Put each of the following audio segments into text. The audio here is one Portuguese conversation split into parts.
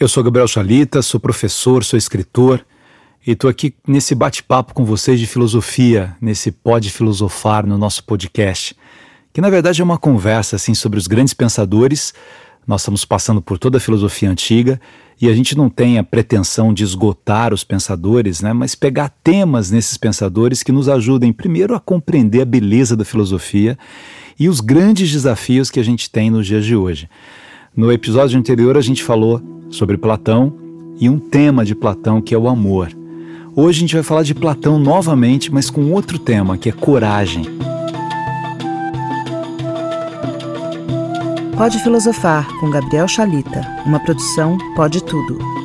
Eu sou Gabriel Chalita, sou professor, sou escritor e estou aqui nesse bate-papo com vocês de filosofia, nesse Pode Filosofar no nosso podcast, que na verdade é uma conversa assim sobre os grandes pensadores. Nós estamos passando por toda a filosofia antiga e a gente não tem a pretensão de esgotar os pensadores, né, mas pegar temas nesses pensadores que nos ajudem primeiro a compreender a beleza da filosofia e os grandes desafios que a gente tem nos dias de hoje. No episódio anterior a gente falou sobre Platão e um tema de Platão que é o amor. Hoje a gente vai falar de Platão novamente, mas com outro tema que é coragem. Pode Filosofar com Gabriel Chalita, uma produção Pode Tudo.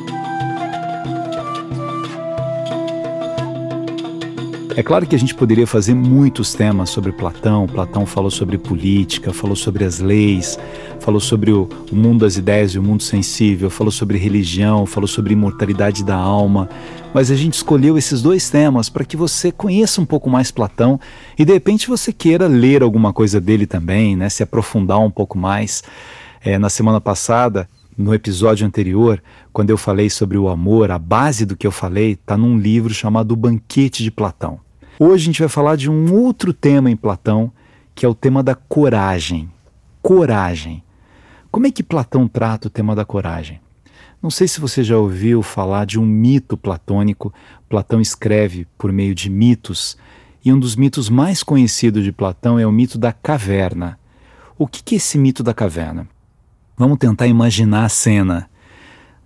É claro que a gente poderia fazer muitos temas sobre Platão. Platão falou sobre política, falou sobre as leis, falou sobre o, mundo das ideias e o mundo sensível, falou sobre religião, falou sobre imortalidade da alma. Mas a gente escolheu esses dois temas para que você conheça um pouco mais Platão e de repente você queira ler alguma coisa dele também, né? Se aprofundar um pouco mais. É, na semana passada no episódio anterior, quando eu falei sobre o amor, a base do que eu falei está num livro chamado O Banquete de Platão. Hoje a gente vai falar de um outro tema em Platão, que é o tema da coragem. Coragem. Como é que Platão trata o tema da coragem? Não sei se você já ouviu falar de um mito platônico. Platão escreve por meio de mitos, e um dos mitos mais conhecidos de Platão é o mito da caverna. O que é esse mito da caverna? Vamos tentar imaginar a cena.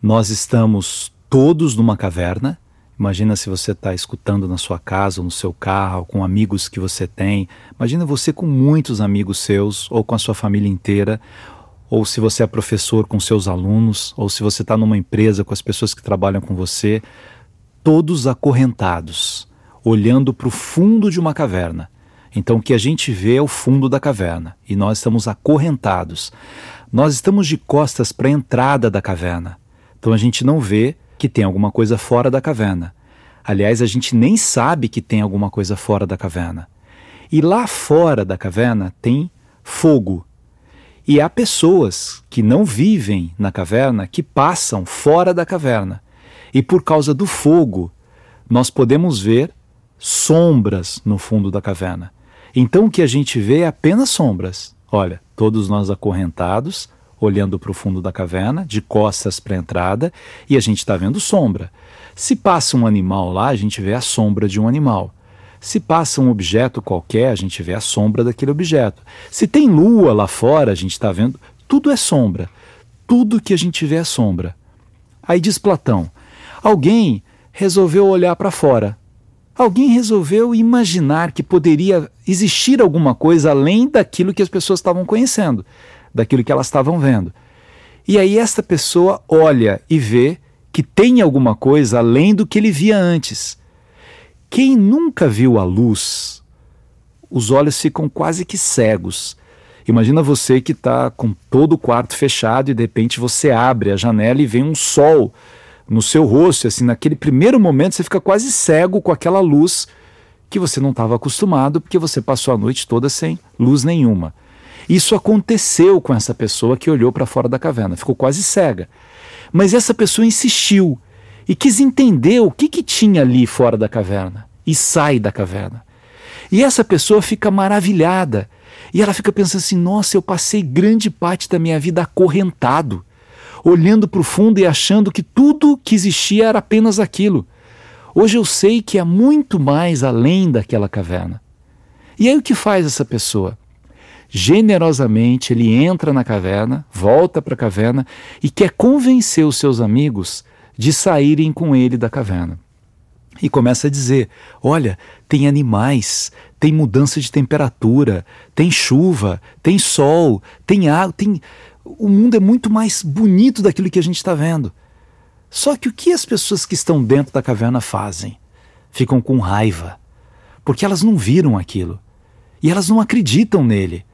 Nós estamos todos numa caverna Imagina se você está escutando na sua casa, no seu carro, com amigos que você tem. Imagina você com muitos amigos seus, ou com a sua família inteira, ou se você é professor com seus alunos, ou se você está numa empresa com as pessoas que trabalham com você, todos acorrentados, olhando para o fundo de uma caverna. Então o que a gente vê é o fundo da caverna e nós estamos acorrentados. Nós estamos de costas para a entrada da caverna. Então a gente não vê que tem alguma coisa fora da caverna. Aliás, a gente nem sabe que tem alguma coisa fora da caverna. E lá fora da caverna tem fogo. E há pessoas que não vivem na caverna que passam fora da caverna. E por causa do fogo, nós podemos ver sombras no fundo da caverna. Então o que a gente vê é apenas sombras. Olha, todos nós acorrentados, olhando para o fundo da caverna, de costas para a entrada, e a gente está vendo sombra. Se passa um animal lá, a gente vê a sombra de um animal. Se passa um objeto qualquer, a gente vê a sombra daquele objeto. Se tem lua lá fora, a gente está vendo. Tudo é sombra. Tudo que a gente vê é sombra. Aí diz Platão: alguém resolveu olhar para fora. Alguém resolveu imaginar que poderia existir alguma coisa além daquilo que as pessoas estavam conhecendo daquilo que elas estavam vendo. E aí esta pessoa olha e vê que tem alguma coisa além do que ele via antes. Quem nunca viu a luz, os olhos ficam quase que cegos. Imagina você que está com todo o quarto fechado e de repente você abre a janela e vem um sol no seu rosto. Assim, naquele primeiro momento você fica quase cego com aquela luz que você não estava acostumado porque você passou a noite toda sem luz nenhuma. Isso aconteceu com essa pessoa que olhou para fora da caverna, ficou quase cega. Mas essa pessoa insistiu e quis entender o que, que tinha ali fora da caverna e sai da caverna. E essa pessoa fica maravilhada e ela fica pensando assim: nossa, eu passei grande parte da minha vida acorrentado, olhando para o fundo e achando que tudo que existia era apenas aquilo. Hoje eu sei que há muito mais além daquela caverna. E aí o que faz essa pessoa? generosamente ele entra na caverna, volta para a caverna e quer convencer os seus amigos de saírem com ele da caverna. E começa a dizer: olha, tem animais, tem mudança de temperatura, tem chuva, tem sol, tem água, tem. O mundo é muito mais bonito daquilo que a gente está vendo. Só que o que as pessoas que estão dentro da caverna fazem? Ficam com raiva, porque elas não viram aquilo e elas não acreditam nele.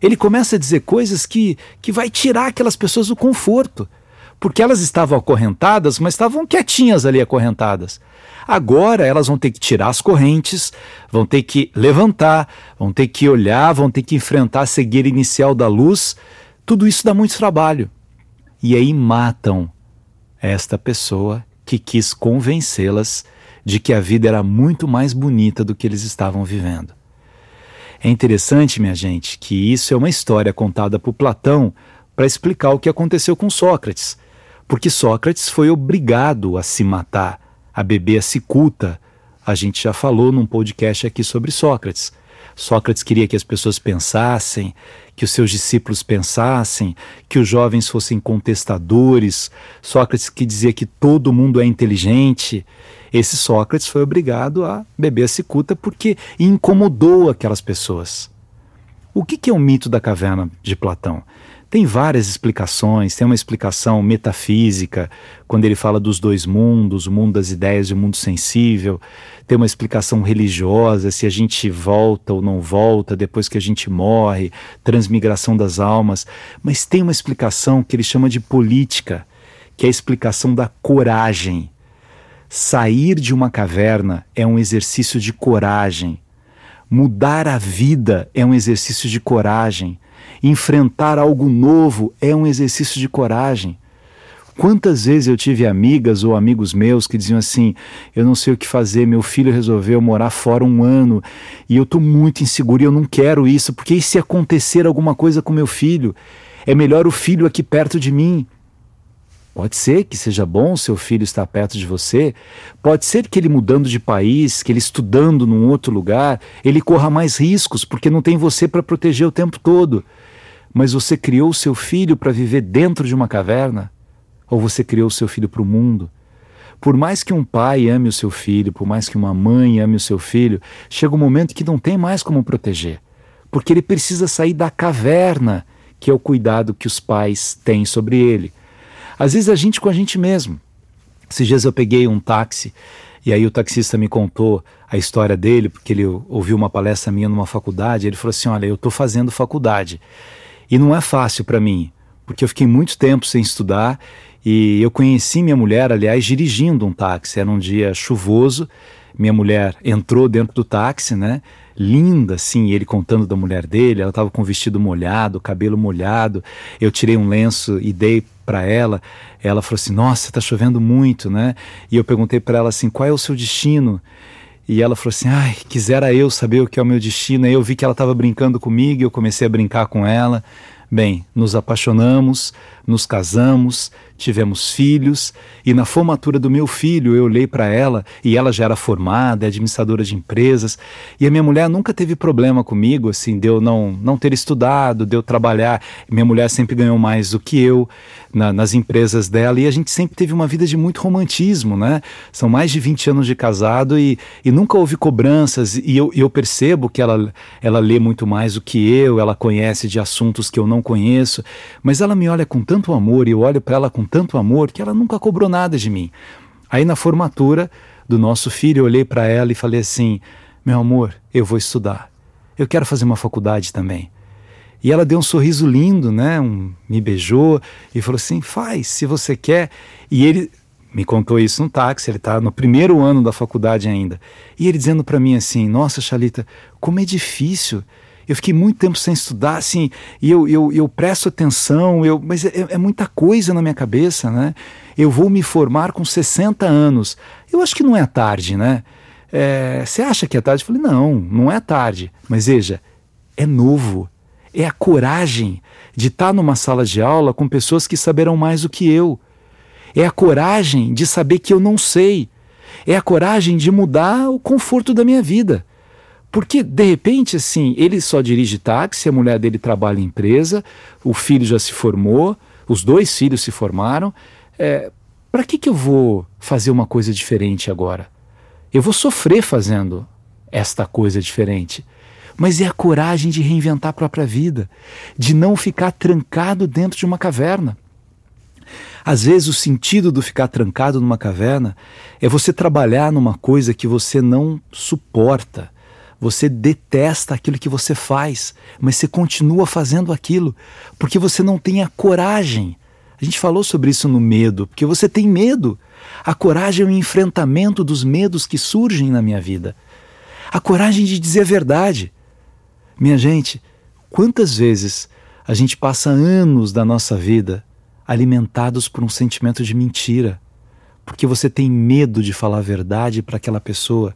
Ele começa a dizer coisas que, que vai tirar aquelas pessoas do conforto. Porque elas estavam acorrentadas, mas estavam quietinhas ali acorrentadas. Agora elas vão ter que tirar as correntes, vão ter que levantar, vão ter que olhar, vão ter que enfrentar a cegueira inicial da luz. Tudo isso dá muito trabalho. E aí matam esta pessoa que quis convencê-las de que a vida era muito mais bonita do que eles estavam vivendo. É interessante, minha gente, que isso é uma história contada por Platão para explicar o que aconteceu com Sócrates, porque Sócrates foi obrigado a se matar, a beber a cicuta. A gente já falou num podcast aqui sobre Sócrates. Sócrates queria que as pessoas pensassem, que os seus discípulos pensassem, que os jovens fossem contestadores. Sócrates que dizia que todo mundo é inteligente. Esse Sócrates foi obrigado a beber a cicuta porque incomodou aquelas pessoas. O que é o mito da caverna de Platão? Tem várias explicações, tem uma explicação metafísica, quando ele fala dos dois mundos, o mundo das ideias e o mundo sensível. Tem uma explicação religiosa, se a gente volta ou não volta depois que a gente morre, transmigração das almas. Mas tem uma explicação que ele chama de política, que é a explicação da coragem. Sair de uma caverna é um exercício de coragem. Mudar a vida é um exercício de coragem. Enfrentar algo novo é um exercício de coragem. Quantas vezes eu tive amigas ou amigos meus que diziam assim: Eu não sei o que fazer, meu filho resolveu morar fora um ano e eu estou muito inseguro e eu não quero isso, porque e se acontecer alguma coisa com meu filho? É melhor o filho aqui perto de mim. Pode ser que seja bom seu filho estar perto de você, pode ser que ele mudando de país, que ele estudando num outro lugar, ele corra mais riscos porque não tem você para proteger o tempo todo. Mas você criou seu filho para viver dentro de uma caverna? Ou você criou seu filho para o mundo? Por mais que um pai ame o seu filho, por mais que uma mãe ame o seu filho, chega um momento que não tem mais como proteger, porque ele precisa sair da caverna, que é o cuidado que os pais têm sobre ele. Às vezes a gente com a gente mesmo. Esses dias eu peguei um táxi e aí o taxista me contou a história dele, porque ele ouviu uma palestra minha numa faculdade. Ele falou assim: Olha, eu estou fazendo faculdade e não é fácil para mim, porque eu fiquei muito tempo sem estudar e eu conheci minha mulher, aliás, dirigindo um táxi. Era um dia chuvoso. Minha mulher entrou dentro do táxi, né? Linda, assim, ele contando da mulher dele. Ela estava com o vestido molhado, cabelo molhado. Eu tirei um lenço e dei para ela. Ela falou assim: Nossa, está chovendo muito, né? E eu perguntei para ela assim: Qual é o seu destino? E ela falou assim: Ai, quisera eu saber o que é o meu destino. Aí eu vi que ela estava brincando comigo e eu comecei a brincar com ela. Bem, nos apaixonamos, nos casamos, tivemos filhos e na formatura do meu filho eu olhei para ela e ela já era formada, é administradora de empresas e a minha mulher nunca teve problema comigo, assim, de eu não, não ter estudado, de eu trabalhar. Minha mulher sempre ganhou mais do que eu na, nas empresas dela e a gente sempre teve uma vida de muito romantismo, né? São mais de 20 anos de casado e, e nunca houve cobranças e eu, eu percebo que ela, ela lê muito mais do que eu, ela conhece de assuntos que eu não conheço, mas ela me olha com tanto amor e eu olho para ela com tanto amor que ela nunca cobrou nada de mim. Aí na formatura do nosso filho, eu olhei para ela e falei assim: Meu amor, eu vou estudar. Eu quero fazer uma faculdade também. E ela deu um sorriso lindo, né? Um, me beijou e falou assim: faz, se você quer. E ele me contou isso no táxi, ele está no primeiro ano da faculdade ainda. E ele dizendo para mim assim: Nossa, Chalita, como é difícil eu fiquei muito tempo sem estudar, assim, e eu, eu, eu presto atenção, eu, mas é, é muita coisa na minha cabeça, né? Eu vou me formar com 60 anos. Eu acho que não é tarde, né? É, você acha que é tarde? Eu falei, não, não é tarde. Mas veja, é novo. É a coragem de estar numa sala de aula com pessoas que saberão mais do que eu. É a coragem de saber que eu não sei. É a coragem de mudar o conforto da minha vida. Porque, de repente, assim, ele só dirige táxi, a mulher dele trabalha em empresa, o filho já se formou, os dois filhos se formaram. É, Para que, que eu vou fazer uma coisa diferente agora? Eu vou sofrer fazendo esta coisa diferente. Mas é a coragem de reinventar a própria vida, de não ficar trancado dentro de uma caverna. Às vezes, o sentido do ficar trancado numa caverna é você trabalhar numa coisa que você não suporta você detesta aquilo que você faz, mas você continua fazendo aquilo porque você não tem a coragem. A gente falou sobre isso no medo, porque você tem medo. A coragem é o enfrentamento dos medos que surgem na minha vida. A coragem de dizer a verdade. Minha gente, quantas vezes a gente passa anos da nossa vida alimentados por um sentimento de mentira, porque você tem medo de falar a verdade para aquela pessoa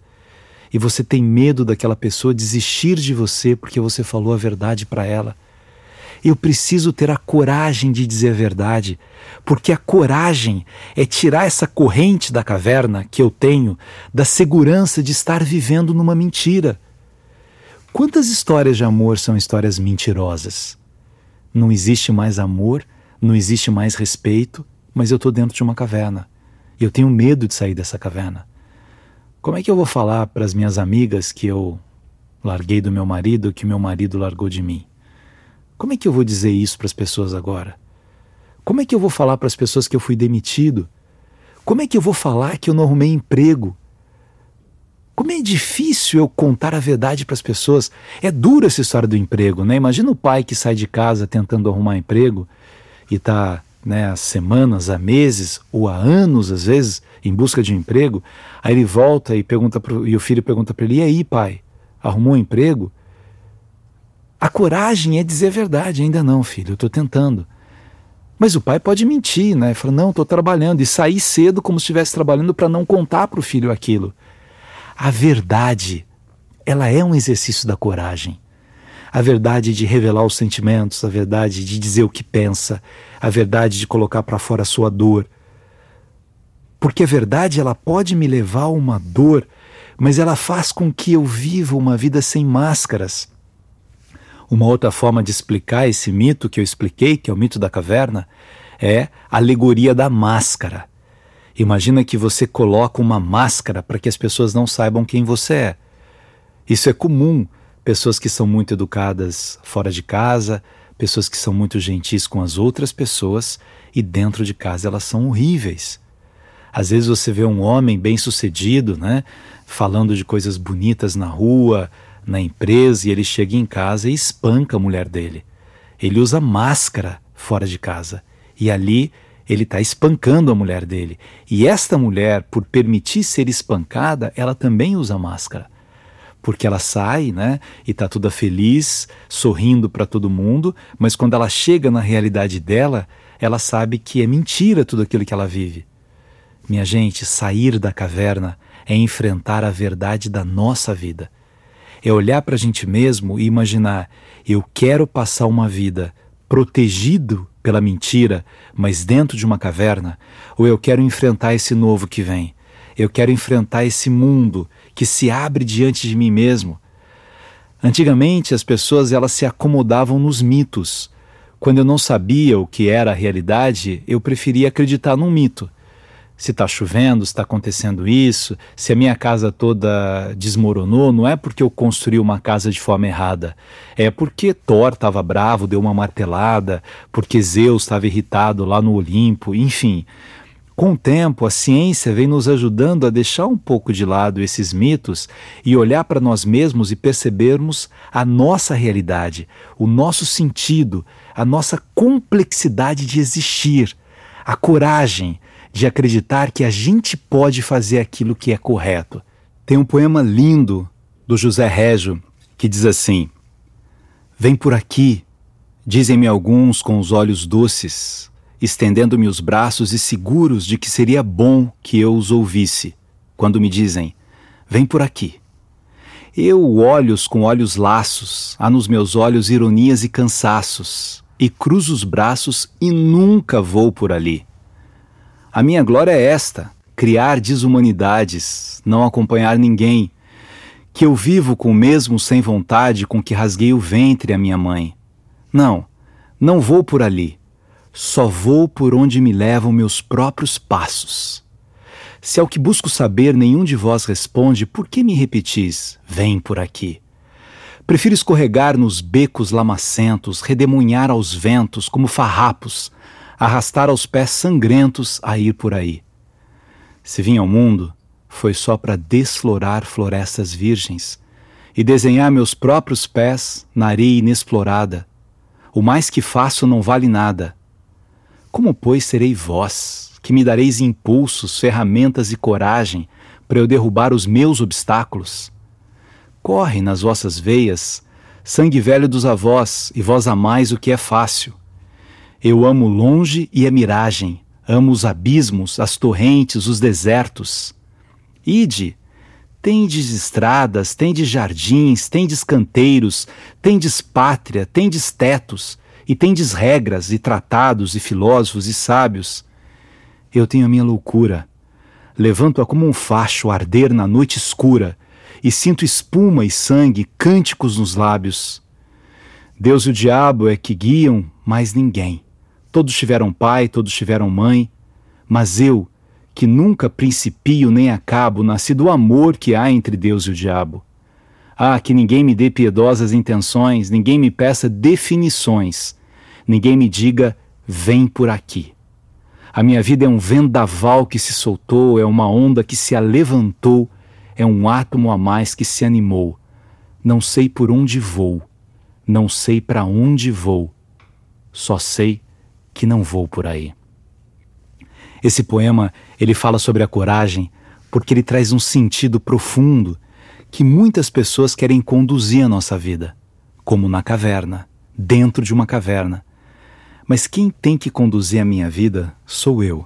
e você tem medo daquela pessoa desistir de você porque você falou a verdade para ela. Eu preciso ter a coragem de dizer a verdade, porque a coragem é tirar essa corrente da caverna que eu tenho da segurança de estar vivendo numa mentira. Quantas histórias de amor são histórias mentirosas? Não existe mais amor, não existe mais respeito, mas eu estou dentro de uma caverna. E eu tenho medo de sair dessa caverna. Como é que eu vou falar para as minhas amigas que eu larguei do meu marido, que meu marido largou de mim? Como é que eu vou dizer isso para as pessoas agora? Como é que eu vou falar para as pessoas que eu fui demitido? Como é que eu vou falar que eu não arrumei emprego? Como é difícil eu contar a verdade para as pessoas. É dura essa história do emprego, né? Imagina o pai que sai de casa tentando arrumar emprego e está né, há semanas, há meses ou há anos, às vezes, em busca de um emprego. Aí ele volta e pergunta pro, e o filho pergunta para ele: "E aí, pai, arrumou um emprego?" A coragem é dizer a verdade, ainda não, filho, eu estou tentando. Mas o pai pode mentir, né? Fala, não, estou trabalhando, e sair cedo como se estivesse trabalhando para não contar para o filho aquilo. A verdade, ela é um exercício da coragem. A verdade de revelar os sentimentos, a verdade de dizer o que pensa, a verdade de colocar para fora a sua dor. Porque a verdade, ela pode me levar a uma dor, mas ela faz com que eu viva uma vida sem máscaras uma outra forma de explicar esse mito que eu expliquei, que é o mito da caverna, é a alegoria da máscara. Imagina que você coloca uma máscara para que as pessoas não saibam quem você é. Isso é comum. Pessoas que são muito educadas fora de casa, pessoas que são muito gentis com as outras pessoas e dentro de casa elas são horríveis. Às vezes você vê um homem bem-sucedido, né, falando de coisas bonitas na rua, na empresa e ele chega em casa e espanca a mulher dele. Ele usa máscara fora de casa e ali ele está espancando a mulher dele. E esta mulher, por permitir ser espancada, ela também usa máscara. Porque ela sai, né, e está toda feliz, sorrindo para todo mundo, mas quando ela chega na realidade dela, ela sabe que é mentira tudo aquilo que ela vive. Minha gente, sair da caverna é enfrentar a verdade da nossa vida é olhar para a gente mesmo e imaginar: eu quero passar uma vida protegido pela mentira, mas dentro de uma caverna, ou eu quero enfrentar esse novo que vem. Eu quero enfrentar esse mundo que se abre diante de mim mesmo. Antigamente as pessoas elas se acomodavam nos mitos. Quando eu não sabia o que era a realidade, eu preferia acreditar num mito se está chovendo, se está acontecendo isso, se a minha casa toda desmoronou, não é porque eu construí uma casa de forma errada, é porque Thor estava bravo, deu uma martelada, porque Zeus estava irritado lá no Olimpo, enfim. Com o tempo, a ciência vem nos ajudando a deixar um pouco de lado esses mitos e olhar para nós mesmos e percebermos a nossa realidade, o nosso sentido, a nossa complexidade de existir, a coragem de acreditar que a gente pode fazer aquilo que é correto. Tem um poema lindo do José Régio que diz assim: Vem por aqui, dizem-me alguns com os olhos doces, estendendo-me os braços e seguros de que seria bom que eu os ouvisse, quando me dizem: Vem por aqui. Eu olhos com olhos laços, há nos meus olhos ironias e cansaços, e cruzo os braços e nunca vou por ali. A minha glória é esta: criar desumanidades, não acompanhar ninguém, que eu vivo com o mesmo sem vontade com que rasguei o ventre a minha mãe. Não, não vou por ali, só vou por onde me levam meus próprios passos. Se ao que busco saber nenhum de vós responde, por que me repetis, vem por aqui? Prefiro escorregar nos becos lamacentos, redemoinhar aos ventos como farrapos, arrastar aos pés sangrentos a ir por aí. Se vim ao mundo, foi só para desflorar florestas virgens e desenhar meus próprios pés na areia inexplorada. O mais que faço não vale nada. Como, pois, serei vós, que me dareis impulsos, ferramentas e coragem para eu derrubar os meus obstáculos? Corre nas vossas veias sangue velho dos avós, e vós amais o que é fácil. Eu amo longe e a miragem, amo os abismos, as torrentes, os desertos. Ide, tendes estradas, tendes jardins, tendes canteiros, tendes pátria, tendes tetos, e tendes regras, e tratados, e filósofos, e sábios. Eu tenho a minha loucura. Levanto-a como um facho arder na noite escura, e sinto espuma e sangue, cânticos nos lábios. Deus e o diabo é que guiam, mas ninguém. Todos tiveram pai, todos tiveram mãe, mas eu, que nunca principio nem acabo, nasci do amor que há entre Deus e o diabo. Ah, que ninguém me dê piedosas intenções, ninguém me peça definições, ninguém me diga, vem por aqui. A minha vida é um vendaval que se soltou, é uma onda que se alevantou, é um átomo a mais que se animou. Não sei por onde vou, não sei para onde vou, só sei que não vou por aí. Esse poema, ele fala sobre a coragem porque ele traz um sentido profundo que muitas pessoas querem conduzir a nossa vida, como na caverna, dentro de uma caverna. Mas quem tem que conduzir a minha vida sou eu.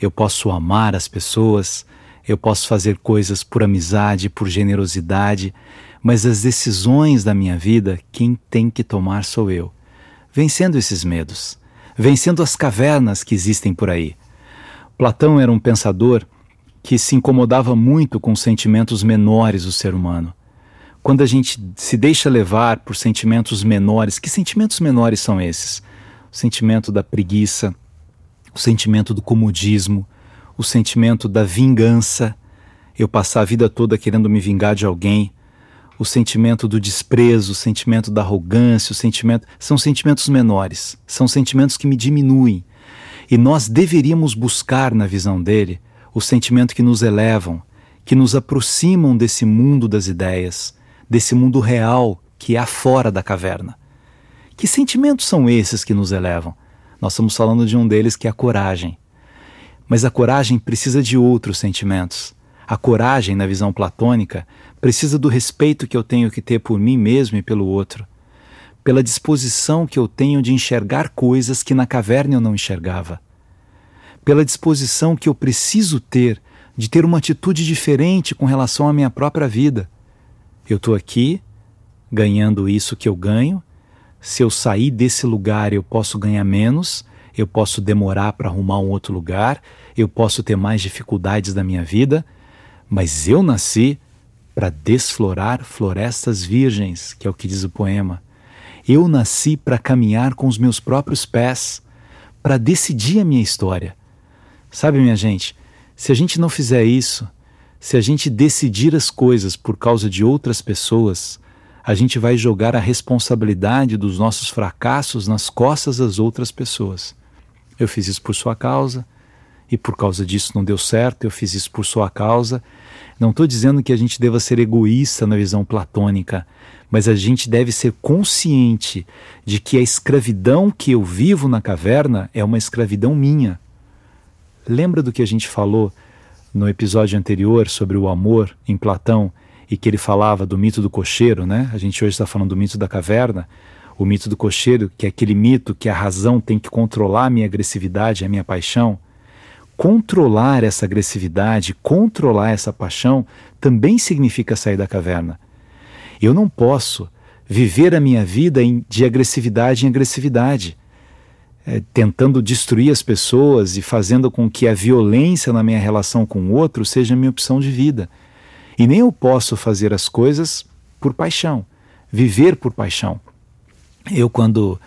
Eu posso amar as pessoas, eu posso fazer coisas por amizade, por generosidade, mas as decisões da minha vida, quem tem que tomar sou eu. Vencendo esses medos, vencendo as cavernas que existem por aí. Platão era um pensador que se incomodava muito com os sentimentos menores do ser humano. Quando a gente se deixa levar por sentimentos menores, que sentimentos menores são esses? O sentimento da preguiça, o sentimento do comodismo, o sentimento da vingança, eu passar a vida toda querendo me vingar de alguém, o sentimento do desprezo, o sentimento da arrogância, o sentimento são sentimentos menores, são sentimentos que me diminuem. E nós deveríamos buscar na visão dele o sentimento que nos elevam, que nos aproximam desse mundo das ideias, desse mundo real que há fora da caverna. Que sentimentos são esses que nos elevam? Nós estamos falando de um deles que é a coragem. Mas a coragem precisa de outros sentimentos. A coragem, na visão platônica, precisa do respeito que eu tenho que ter por mim mesmo e pelo outro, pela disposição que eu tenho de enxergar coisas que na caverna eu não enxergava, pela disposição que eu preciso ter de ter uma atitude diferente com relação à minha própria vida. Eu estou aqui ganhando isso que eu ganho. Se eu sair desse lugar, eu posso ganhar menos, eu posso demorar para arrumar um outro lugar, eu posso ter mais dificuldades da minha vida mas eu nasci para desflorar florestas virgens, que é o que diz o poema. Eu nasci para caminhar com os meus próprios pés, para decidir a minha história. Sabe, minha gente, se a gente não fizer isso, se a gente decidir as coisas por causa de outras pessoas, a gente vai jogar a responsabilidade dos nossos fracassos nas costas das outras pessoas. Eu fiz isso por sua causa, e por causa disso não deu certo, eu fiz isso por sua causa. Não estou dizendo que a gente deva ser egoísta na visão platônica, mas a gente deve ser consciente de que a escravidão que eu vivo na caverna é uma escravidão minha. Lembra do que a gente falou no episódio anterior sobre o amor em Platão e que ele falava do mito do cocheiro, né? A gente hoje está falando do mito da caverna. O mito do cocheiro, que é aquele mito que a razão tem que controlar a minha agressividade, a minha paixão controlar essa agressividade, controlar essa paixão, também significa sair da caverna. Eu não posso viver a minha vida em, de agressividade em agressividade, é, tentando destruir as pessoas e fazendo com que a violência na minha relação com o outro seja a minha opção de vida. E nem eu posso fazer as coisas por paixão, viver por paixão. Eu, quando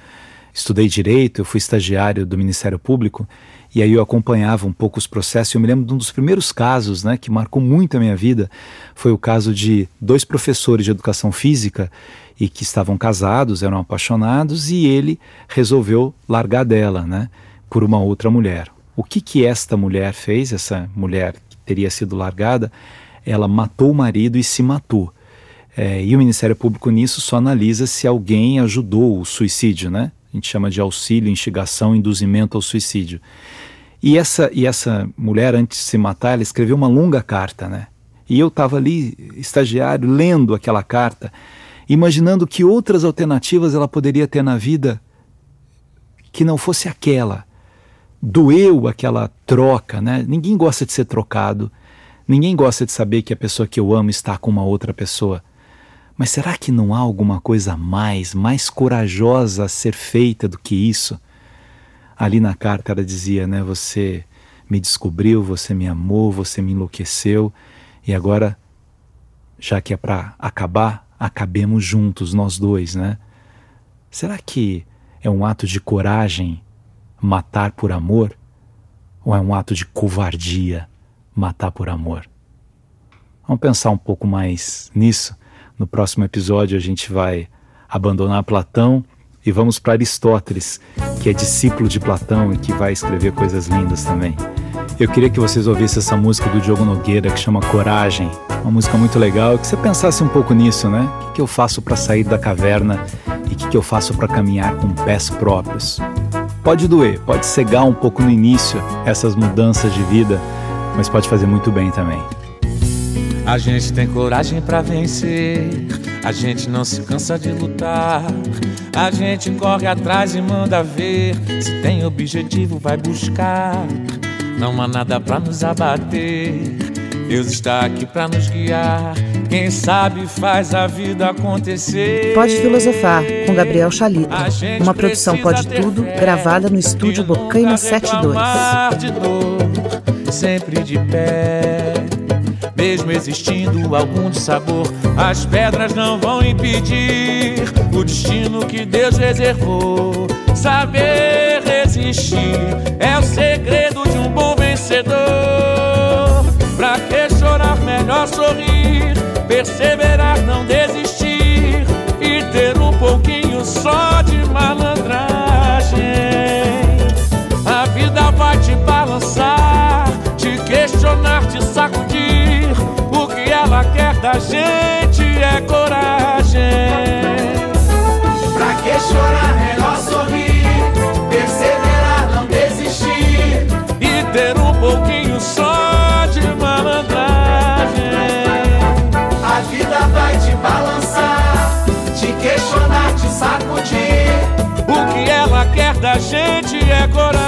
estudei direito, eu fui estagiário do Ministério Público e aí eu acompanhava um pouco os processos. Eu me lembro de um dos primeiros casos né, que marcou muito a minha vida. Foi o caso de dois professores de educação física e que estavam casados, eram apaixonados, e ele resolveu largar dela né, por uma outra mulher. O que, que esta mulher fez, essa mulher que teria sido largada? Ela matou o marido e se matou. É, e o Ministério Público nisso só analisa se alguém ajudou o suicídio, né? A gente chama de auxílio, instigação, induzimento ao suicídio. E essa, e essa mulher, antes de se matar, ela escreveu uma longa carta, né? E eu estava ali, estagiário, lendo aquela carta, imaginando que outras alternativas ela poderia ter na vida que não fosse aquela. Doeu aquela troca, né? Ninguém gosta de ser trocado. Ninguém gosta de saber que a pessoa que eu amo está com uma outra pessoa. Mas será que não há alguma coisa mais, mais corajosa a ser feita do que isso? Ali na carta ela dizia, né? Você me descobriu, você me amou, você me enlouqueceu e agora, já que é para acabar, acabemos juntos, nós dois, né? Será que é um ato de coragem matar por amor? Ou é um ato de covardia matar por amor? Vamos pensar um pouco mais nisso. No próximo episódio a gente vai abandonar Platão e vamos para Aristóteles, que é discípulo de Platão e que vai escrever coisas lindas também. Eu queria que vocês ouvissem essa música do Diogo Nogueira que chama Coragem, uma música muito legal, que você pensasse um pouco nisso, né? O que, que eu faço para sair da caverna e o que, que eu faço para caminhar com pés próprios? Pode doer, pode cegar um pouco no início essas mudanças de vida, mas pode fazer muito bem também. A gente tem coragem para vencer, a gente não se cansa de lutar. A gente corre atrás e manda ver, se tem objetivo vai buscar. Não há nada para nos abater. Deus está aqui para nos guiar. Quem sabe faz a vida acontecer. Pode Filosofar, com Gabriel Chalita. Uma produção Pode Tudo, gravada no estúdio Bocaina 72. De dor, sempre de pé mesmo existindo algum dissabor, as pedras não vão impedir o destino que Deus reservou. Saber resistir é o segredo de um bom vencedor. Pra que chorar, melhor sorrir, perseverar, não desistir e ter um pouquinho só gente é coragem. Pra que chorar, melhor sorrir, perseverar, não desistir e ter um pouquinho só de malandragem. A vida vai te balançar, te questionar, te sacudir. O que ela quer da gente é coragem.